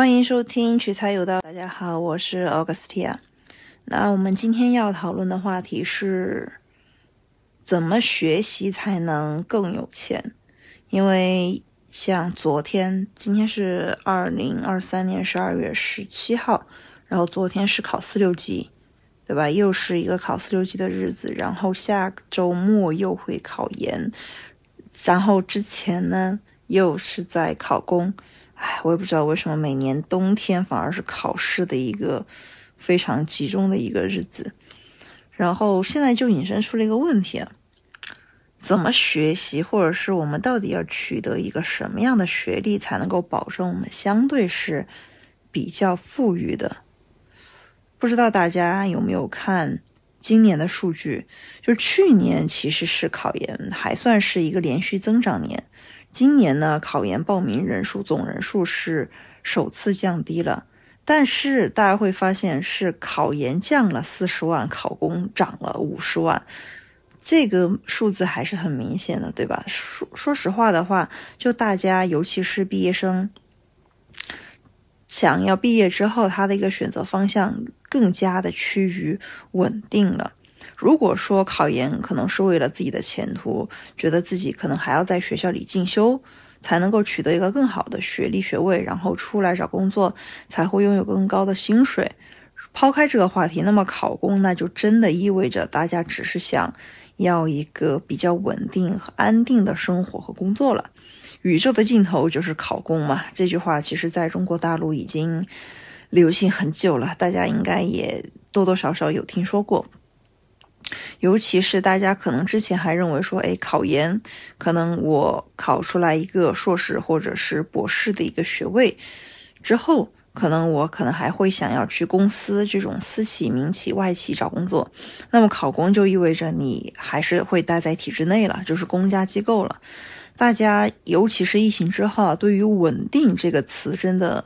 欢迎收听取材有道。大家好，我是 Augustia。那我们今天要讨论的话题是怎么学习才能更有钱？因为像昨天，今天是二零二三年十二月十七号，然后昨天是考四六级，对吧？又是一个考四六级的日子，然后下周末又会考研，然后之前呢又是在考公。哎，我也不知道为什么每年冬天反而是考试的一个非常集中的一个日子。然后现在就引申出了一个问题，怎么学习，或者是我们到底要取得一个什么样的学历，才能够保证我们相对是比较富裕的？不知道大家有没有看今年的数据？就去年其实是考研还算是一个连续增长年。今年呢，考研报名人数总人数是首次降低了，但是大家会发现是考研降了四十万，考公涨了五十万，这个数字还是很明显的，对吧？说说实话的话，就大家尤其是毕业生，想要毕业之后，他的一个选择方向更加的趋于稳定了。如果说考研可能是为了自己的前途，觉得自己可能还要在学校里进修，才能够取得一个更好的学历学位，然后出来找工作才会拥有更高的薪水。抛开这个话题，那么考公那就真的意味着大家只是想要一个比较稳定和安定的生活和工作了。宇宙的尽头就是考公嘛，这句话其实在中国大陆已经流行很久了，大家应该也多多少少有听说过。尤其是大家可能之前还认为说，哎，考研可能我考出来一个硕士或者是博士的一个学位之后，可能我可能还会想要去公司这种私企、民企、外企找工作。那么考公就意味着你还是会待在体制内了，就是公家机构了。大家尤其是疫情之后，对于“稳定”这个词真的。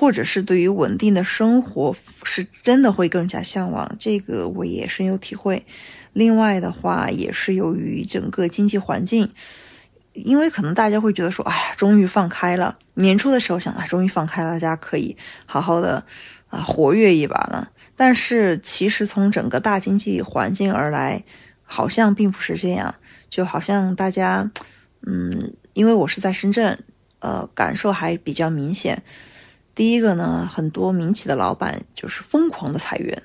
或者是对于稳定的生活是真的会更加向往，这个我也深有体会。另外的话，也是由于整个经济环境，因为可能大家会觉得说，哎呀，终于放开了。年初的时候想啊，终于放开了，大家可以好好的啊活跃一把了。但是其实从整个大经济环境而来，好像并不是这样。就好像大家，嗯，因为我是在深圳，呃，感受还比较明显。第一个呢，很多民企的老板就是疯狂的裁员，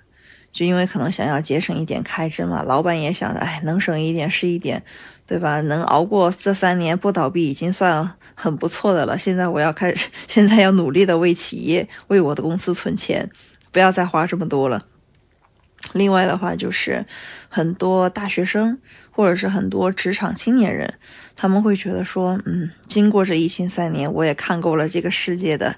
就因为可能想要节省一点开支嘛。老板也想，哎，能省一点是一点，对吧？能熬过这三年不倒闭已经算很不错的了。现在我要开始，现在要努力的为企业、为我的公司存钱，不要再花这么多了。另外的话，就是很多大学生或者是很多职场青年人，他们会觉得说，嗯，经过这疫情三年，我也看够了这个世界的。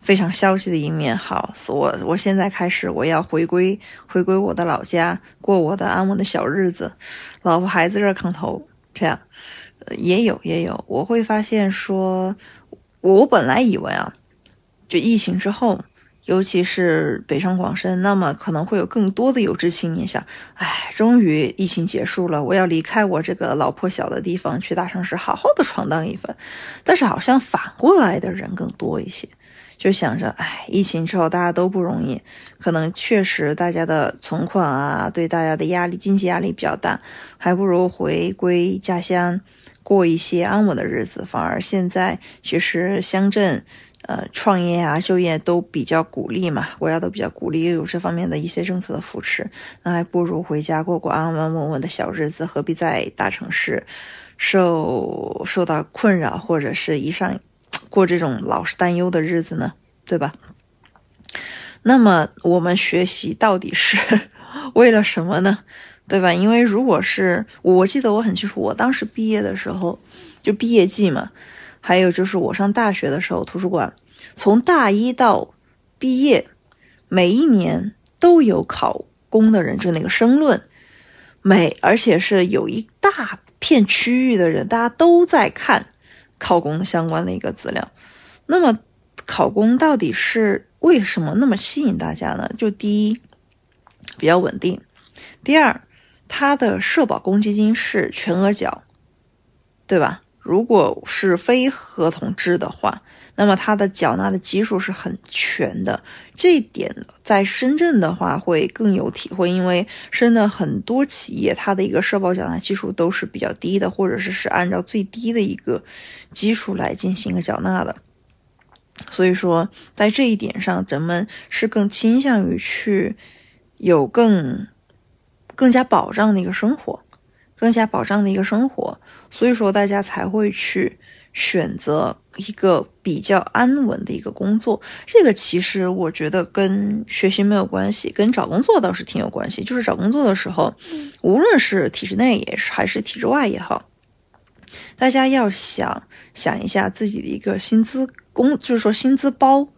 非常消极的一面，好，我我现在开始，我要回归回归我的老家，过我的安稳的小日子，老婆孩子热炕头，这样，也有也有，我会发现说，我本来以为啊，就疫情之后，尤其是北上广深，那么可能会有更多的有志青年想，哎，终于疫情结束了，我要离开我这个老破小的地方，去大城市好好的闯荡一番，但是好像反过来的人更多一些。就想着，哎，疫情之后大家都不容易，可能确实大家的存款啊，对大家的压力、经济压力比较大，还不如回归家乡，过一些安稳的日子。反而现在其实乡镇，呃，创业啊、就业都比较鼓励嘛，国家都比较鼓励，又有这方面的一些政策的扶持，那还不如回家过过安安稳稳的小日子，何必在大城市受受到困扰，或者是一上。过这种老是担忧的日子呢，对吧？那么我们学习到底是 为了什么呢？对吧？因为如果是我记得我很清楚，我当时毕业的时候就毕业季嘛，还有就是我上大学的时候，图书馆从大一到毕业，每一年都有考公的人，就那个申论，每而且是有一大片区域的人，大家都在看。考公相关的一个资料，那么考公到底是为什么那么吸引大家呢？就第一，比较稳定；第二，它的社保公积金是全额缴，对吧？如果是非合同制的话，那么它的缴纳的基数是很全的。这一点在深圳的话会更有体会，因为深圳很多企业它的一个社保缴纳基数都是比较低的，或者是是按照最低的一个基数来进行一个缴纳的。所以说，在这一点上，人们是更倾向于去有更更加保障的一个生活，更加保障的一个生活。所以说，大家才会去选择一个比较安稳的一个工作。这个其实我觉得跟学习没有关系，跟找工作倒是挺有关系。就是找工作的时候，无论是体制内也是还是体制外也好，大家要想想一下自己的一个薪资。工就是说薪资包，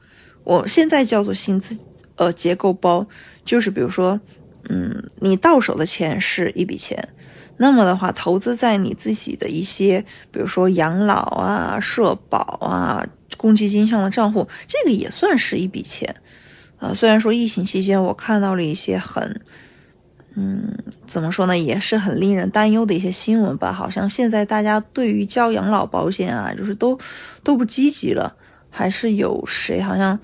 我现在叫做薪资呃结构包，就是比如说，嗯，你到手的钱是一笔钱，那么的话，投资在你自己的一些，比如说养老啊、社保啊、公积金上的账户，这个也算是一笔钱，呃，虽然说疫情期间我看到了一些很，嗯，怎么说呢，也是很令人担忧的一些新闻吧，好像现在大家对于交养老保险啊，就是都都不积极了。还是有谁好像，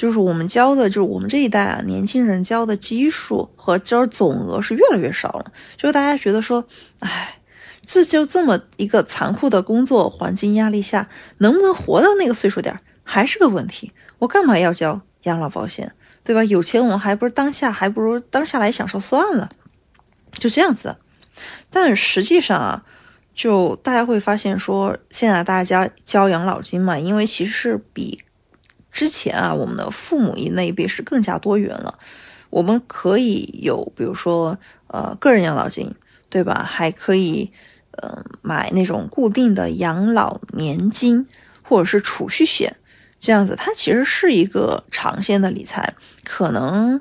就是我们交的，就是我们这一代啊，年轻人交的基数和交总额是越来越少了。就是大家觉得说，哎，这就这么一个残酷的工作环境压力下，能不能活到那个岁数点还是个问题。我干嘛要交养老保险，对吧？有钱我们还不如当下，还不如当下来享受算了，就这样子。但实际上啊。就大家会发现说，现在大家交养老金嘛，因为其实是比之前啊，我们的父母一那一辈是更加多元了。我们可以有，比如说呃个人养老金，对吧？还可以呃买那种固定的养老年金或者是储蓄险，这样子它其实是一个长线的理财，可能。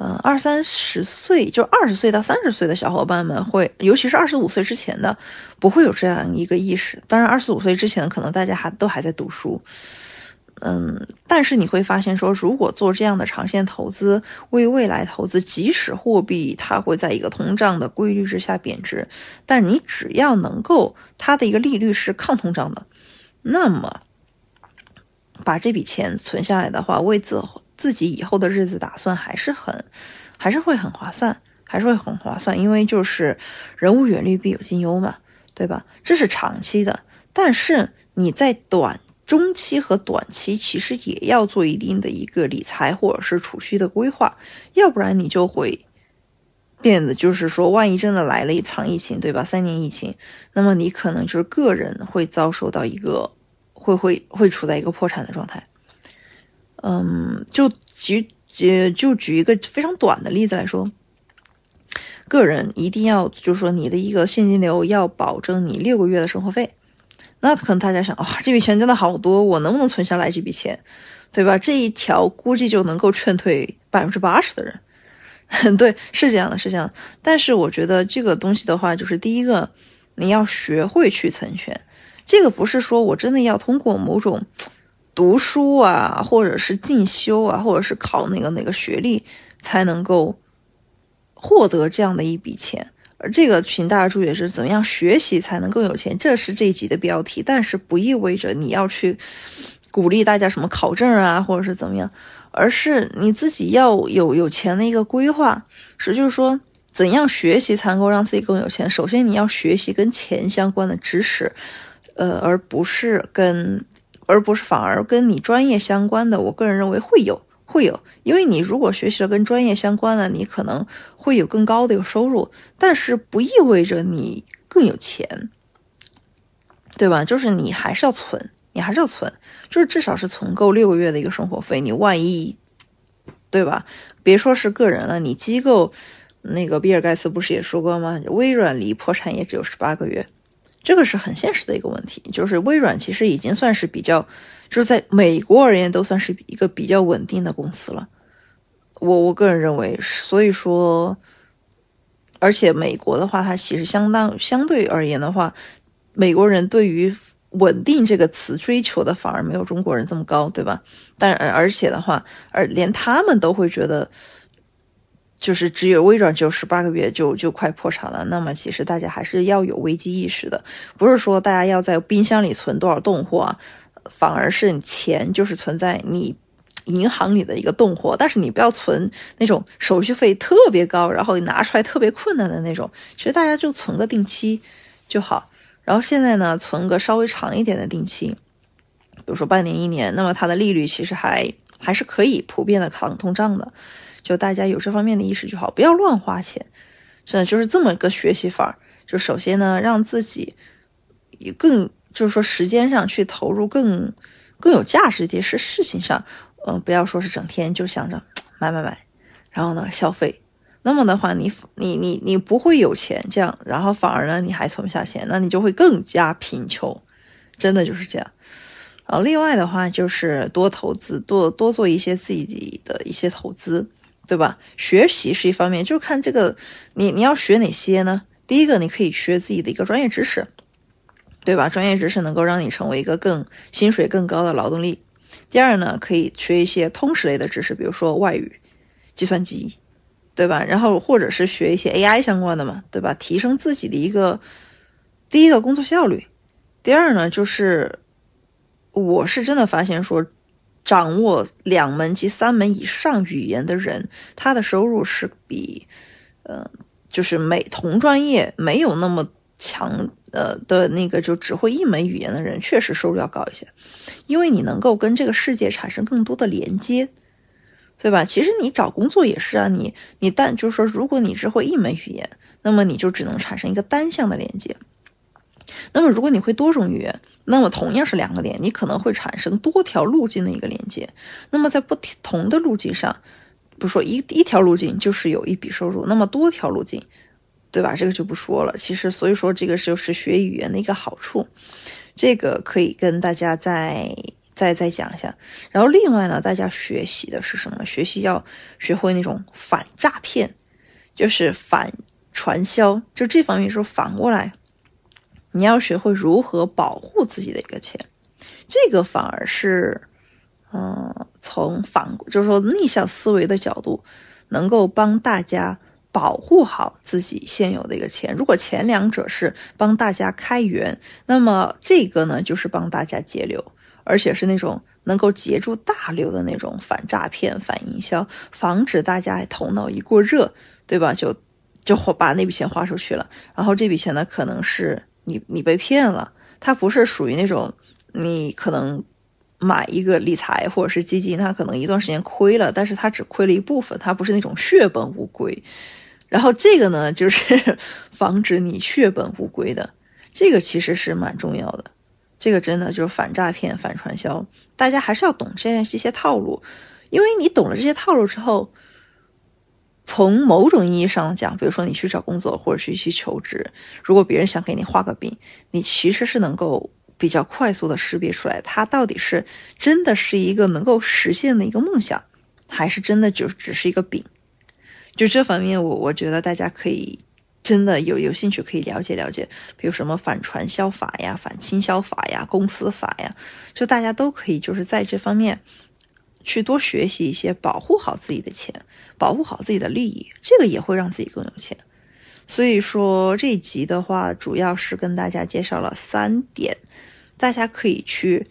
嗯，二三十岁就二十岁到三十岁的小伙伴们会，尤其是二十五岁之前的，不会有这样一个意识。当然，二十五岁之前可能大家还都还在读书。嗯，但是你会发现说，如果做这样的长线投资，为未来投资，即使货币它会在一个通胀的规律之下贬值，但你只要能够它的一个利率是抗通胀的，那么把这笔钱存下来的话，为自自己以后的日子打算还是很，还是会很划算，还是会很划算，因为就是人无远虑必有近忧嘛，对吧？这是长期的，但是你在短中期和短期其实也要做一定的一个理财或者是储蓄的规划，要不然你就会变得就是说，万一真的来了一场疫情，对吧？三年疫情，那么你可能就是个人会遭受到一个会会会处在一个破产的状态。嗯，就举举就举一个非常短的例子来说，个人一定要就是说你的一个现金流要保证你六个月的生活费。那可能大家想，哇，这笔钱真的好多，我能不能存下来这笔钱，对吧？这一条估计就能够劝退百分之八十的人。对，是这样的，是这样。但是我觉得这个东西的话，就是第一个，你要学会去存钱。这个不是说我真的要通过某种。读书啊，或者是进修啊，或者是考那个哪个学历，才能够获得这样的一笔钱。而这个，请大家注意是怎么样学习才能更有钱，这是这一集的标题。但是不意味着你要去鼓励大家什么考证啊，或者是怎么样，而是你自己要有有钱的一个规划。是就是说，怎样学习才能够让自己更有钱？首先你要学习跟钱相关的知识，呃，而不是跟。而不是反而跟你专业相关的，我个人认为会有会有，因为你如果学习了跟专业相关的，你可能会有更高的一个收入，但是不意味着你更有钱，对吧？就是你还是要存，你还是要存，就是至少是存够六个月的一个生活费。你万一，对吧？别说是个人了，你机构那个比尔盖茨不是也说过吗？微软离破产也只有十八个月。这个是很现实的一个问题，就是微软其实已经算是比较，就是在美国而言都算是一个比较稳定的公司了。我我个人认为，所以说，而且美国的话，它其实相当相对而言的话，美国人对于稳定这个词追求的反而没有中国人这么高，对吧？但而且的话，而连他们都会觉得。就是只有微软只有十八个月就就快破产了，那么其实大家还是要有危机意识的，不是说大家要在冰箱里存多少冻货，反而是钱就是存在你银行里的一个冻货，但是你不要存那种手续费特别高，然后拿出来特别困难的那种。其实大家就存个定期就好。然后现在呢，存个稍微长一点的定期，比如说半年、一年，那么它的利率其实还还是可以普遍的抗通胀的。就大家有这方面的意识就好，不要乱花钱。真的就是这么个学习法儿。就首先呢，让自己更就是说时间上去投入更更有价值的一些事事情上，嗯，不要说是整天就想着买买买，然后呢消费，那么的话，你你你你不会有钱这样，然后反而呢你还存不下钱，那你就会更加贫穷，真的就是这样。啊，另外的话就是多投资，多多做一些自己的一些投资，对吧？学习是一方面，就看这个你你要学哪些呢？第一个，你可以学自己的一个专业知识，对吧？专业知识能够让你成为一个更薪水更高的劳动力。第二呢，可以学一些通识类的知识，比如说外语、计算机，对吧？然后或者是学一些 AI 相关的嘛，对吧？提升自己的一个第一个工作效率。第二呢，就是我是真的发现说，掌握两门及三门以上语言的人，他的收入是比，呃。就是每同专业没有那么强呃的那个就只会一门语言的人，确实收入要高一些，因为你能够跟这个世界产生更多的连接，对吧？其实你找工作也是啊，你你但就是说，如果你只会一门语言，那么你就只能产生一个单向的连接。那么如果你会多种语言，那么同样是两个点，你可能会产生多条路径的一个连接。那么在不同的路径上。不说一一条路径就是有一笔收入，那么多条路径，对吧？这个就不说了。其实，所以说这个就是学语言的一个好处，这个可以跟大家再再再讲一下。然后另外呢，大家学习的是什么？学习要学会那种反诈骗，就是反传销，就这方面说反过来，你要学会如何保护自己的一个钱，这个反而是。嗯，从反就是说逆向思维的角度，能够帮大家保护好自己现有的一个钱。如果前两者是帮大家开源，那么这个呢就是帮大家节流，而且是那种能够截住大流的那种反诈骗、反营销，防止大家头脑一过热，对吧？就就把那笔钱花出去了。然后这笔钱呢，可能是你你被骗了，它不是属于那种你可能。买一个理财或者是基金，它可能一段时间亏了，但是它只亏了一部分，它不是那种血本无归。然后这个呢，就是 防止你血本无归的，这个其实是蛮重要的。这个真的就是反诈骗、反传销，大家还是要懂这这些套路，因为你懂了这些套路之后，从某种意义上讲，比如说你去找工作或者去去求职，如果别人想给你画个饼，你其实是能够。比较快速的识别出来，它到底是真的是一个能够实现的一个梦想，还是真的就只是一个饼？就这方面，我我觉得大家可以真的有有兴趣可以了解了解，比如什么反传销法呀、反倾销法呀、公司法呀，就大家都可以就是在这方面去多学习一些，保护好自己的钱，保护好自己的利益，这个也会让自己更有钱。所以说这一集的话，主要是跟大家介绍了三点。大家可以去，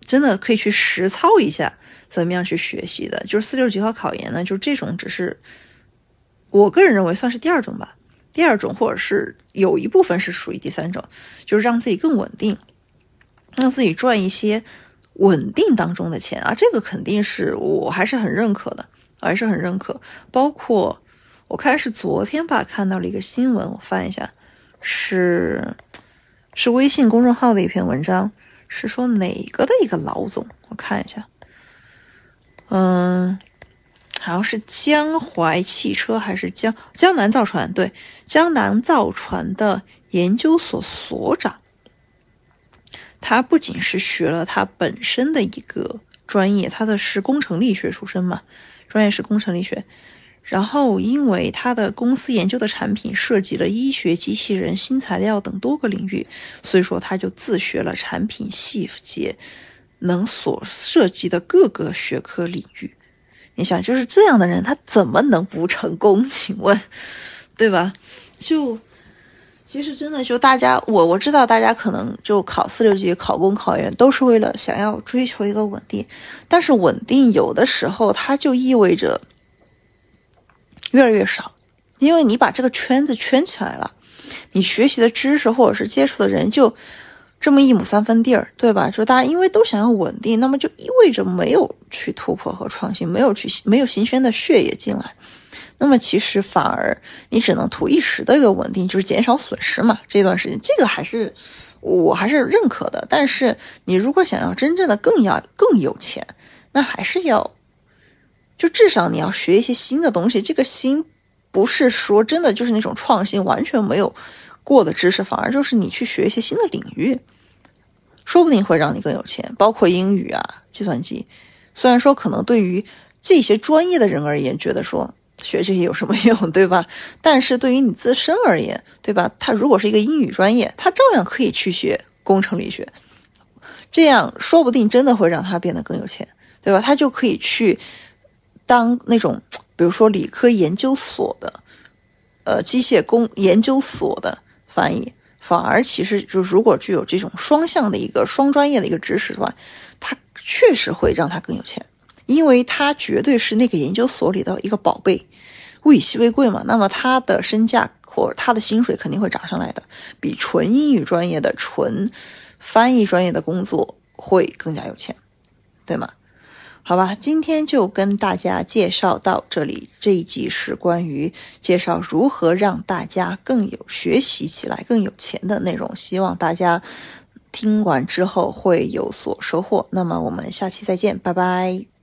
真的可以去实操一下，怎么样去学习的？就是四六级和考研呢，就是这种只是，我个人认为算是第二种吧。第二种，或者是有一部分是属于第三种，就是让自己更稳定，让自己赚一些稳定当中的钱啊。这个肯定是我还是很认可的，还是很认可。包括我看是昨天吧，看到了一个新闻，我翻一下，是。是微信公众号的一篇文章，是说哪个的一个老总？我看一下，嗯，好像是江淮汽车还是江江南造船？对，江南造船的研究所所长，他不仅是学了他本身的一个专业，他的是工程力学出身嘛，专业是工程力学。然后，因为他的公司研究的产品涉及了医学、机器人、新材料等多个领域，所以说他就自学了产品细节能所涉及的各个学科领域。你想，就是这样的人，他怎么能不成功？请问，对吧？就其实真的就大家，我我知道大家可能就考四六级、考公、考研都是为了想要追求一个稳定，但是稳定有的时候它就意味着越来越少，因为你把这个圈子圈起来了，你学习的知识或者是接触的人就这么一亩三分地儿，对吧？就大家因为都想要稳定，那么就意味着没有去突破和创新，没有去没有新鲜的血液进来。那么其实反而你只能图一时的一个稳定，就是减少损失嘛。这段时间这个还是我还是认可的。但是你如果想要真正的更要更有钱，那还是要就至少你要学一些新的东西。这个新不是说真的就是那种创新完全没有过的知识，反而就是你去学一些新的领域，说不定会让你更有钱。包括英语啊、计算机，虽然说可能对于这些专业的人而言，觉得说。学这些有什么用，对吧？但是对于你自身而言，对吧？他如果是一个英语专业，他照样可以去学工程力学，这样说不定真的会让他变得更有钱，对吧？他就可以去当那种，比如说理科研究所的，呃，机械工研究所的翻译，反而其实就如果具有这种双向的一个双专业的一个知识的话，他确实会让他更有钱。因为他绝对是那个研究所里的一个宝贝，物以稀为贵嘛，那么他的身价或他的薪水肯定会涨上来的，比纯英语专业的、纯翻译专业的工作会更加有钱，对吗？好吧，今天就跟大家介绍到这里，这一集是关于介绍如何让大家更有学习起来、更有钱的内容，希望大家听完之后会有所收获。那么我们下期再见，拜拜。